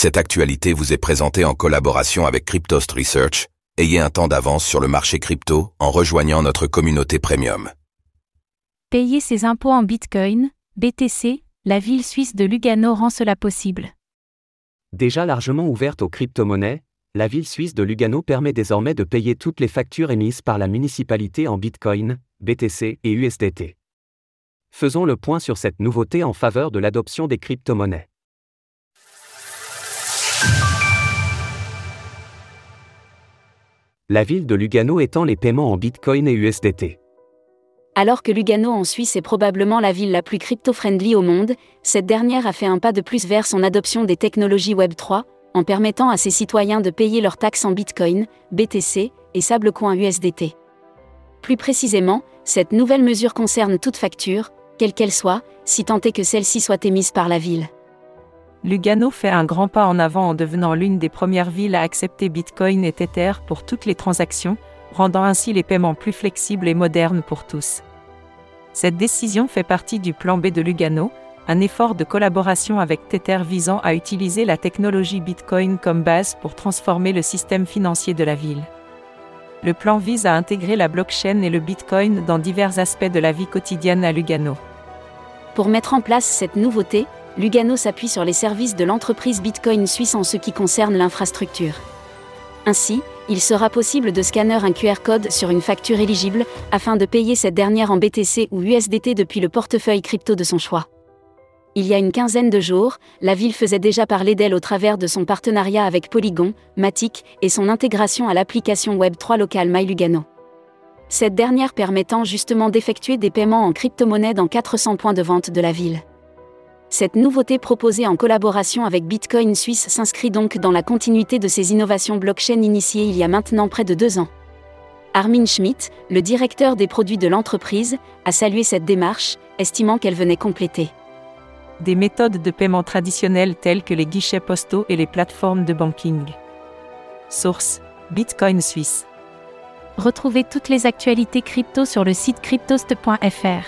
Cette actualité vous est présentée en collaboration avec Cryptost Research. Ayez un temps d'avance sur le marché crypto en rejoignant notre communauté premium. Payer ses impôts en Bitcoin, BTC, la ville suisse de Lugano rend cela possible. Déjà largement ouverte aux crypto-monnaies, la ville suisse de Lugano permet désormais de payer toutes les factures émises par la municipalité en Bitcoin, BTC et USDT. Faisons le point sur cette nouveauté en faveur de l'adoption des crypto-monnaies. La ville de Lugano étend les paiements en Bitcoin et USDT. Alors que Lugano en Suisse est probablement la ville la plus crypto-friendly au monde, cette dernière a fait un pas de plus vers son adoption des technologies Web3, en permettant à ses citoyens de payer leurs taxes en Bitcoin, BTC et Sablecoin USDT. Plus précisément, cette nouvelle mesure concerne toute facture, quelle qu'elle soit, si tant est que celle-ci soit émise par la ville. Lugano fait un grand pas en avant en devenant l'une des premières villes à accepter Bitcoin et Tether pour toutes les transactions, rendant ainsi les paiements plus flexibles et modernes pour tous. Cette décision fait partie du plan B de Lugano, un effort de collaboration avec Tether visant à utiliser la technologie Bitcoin comme base pour transformer le système financier de la ville. Le plan vise à intégrer la blockchain et le Bitcoin dans divers aspects de la vie quotidienne à Lugano. Pour mettre en place cette nouveauté, Lugano s'appuie sur les services de l'entreprise Bitcoin suisse en ce qui concerne l'infrastructure. Ainsi, il sera possible de scanner un QR code sur une facture éligible afin de payer cette dernière en BTC ou USDT depuis le portefeuille crypto de son choix. Il y a une quinzaine de jours, la ville faisait déjà parler d'elle au travers de son partenariat avec Polygon, Matic et son intégration à l'application Web3 locale MyLugano. Cette dernière permettant justement d'effectuer des paiements en crypto-monnaie dans 400 points de vente de la ville. Cette nouveauté proposée en collaboration avec Bitcoin Suisse s'inscrit donc dans la continuité de ces innovations blockchain initiées il y a maintenant près de deux ans. Armin Schmidt, le directeur des produits de l'entreprise, a salué cette démarche, estimant qu'elle venait compléter des méthodes de paiement traditionnelles telles que les guichets postaux et les plateformes de banking. Source Bitcoin Suisse. Retrouvez toutes les actualités crypto sur le site cryptost.fr.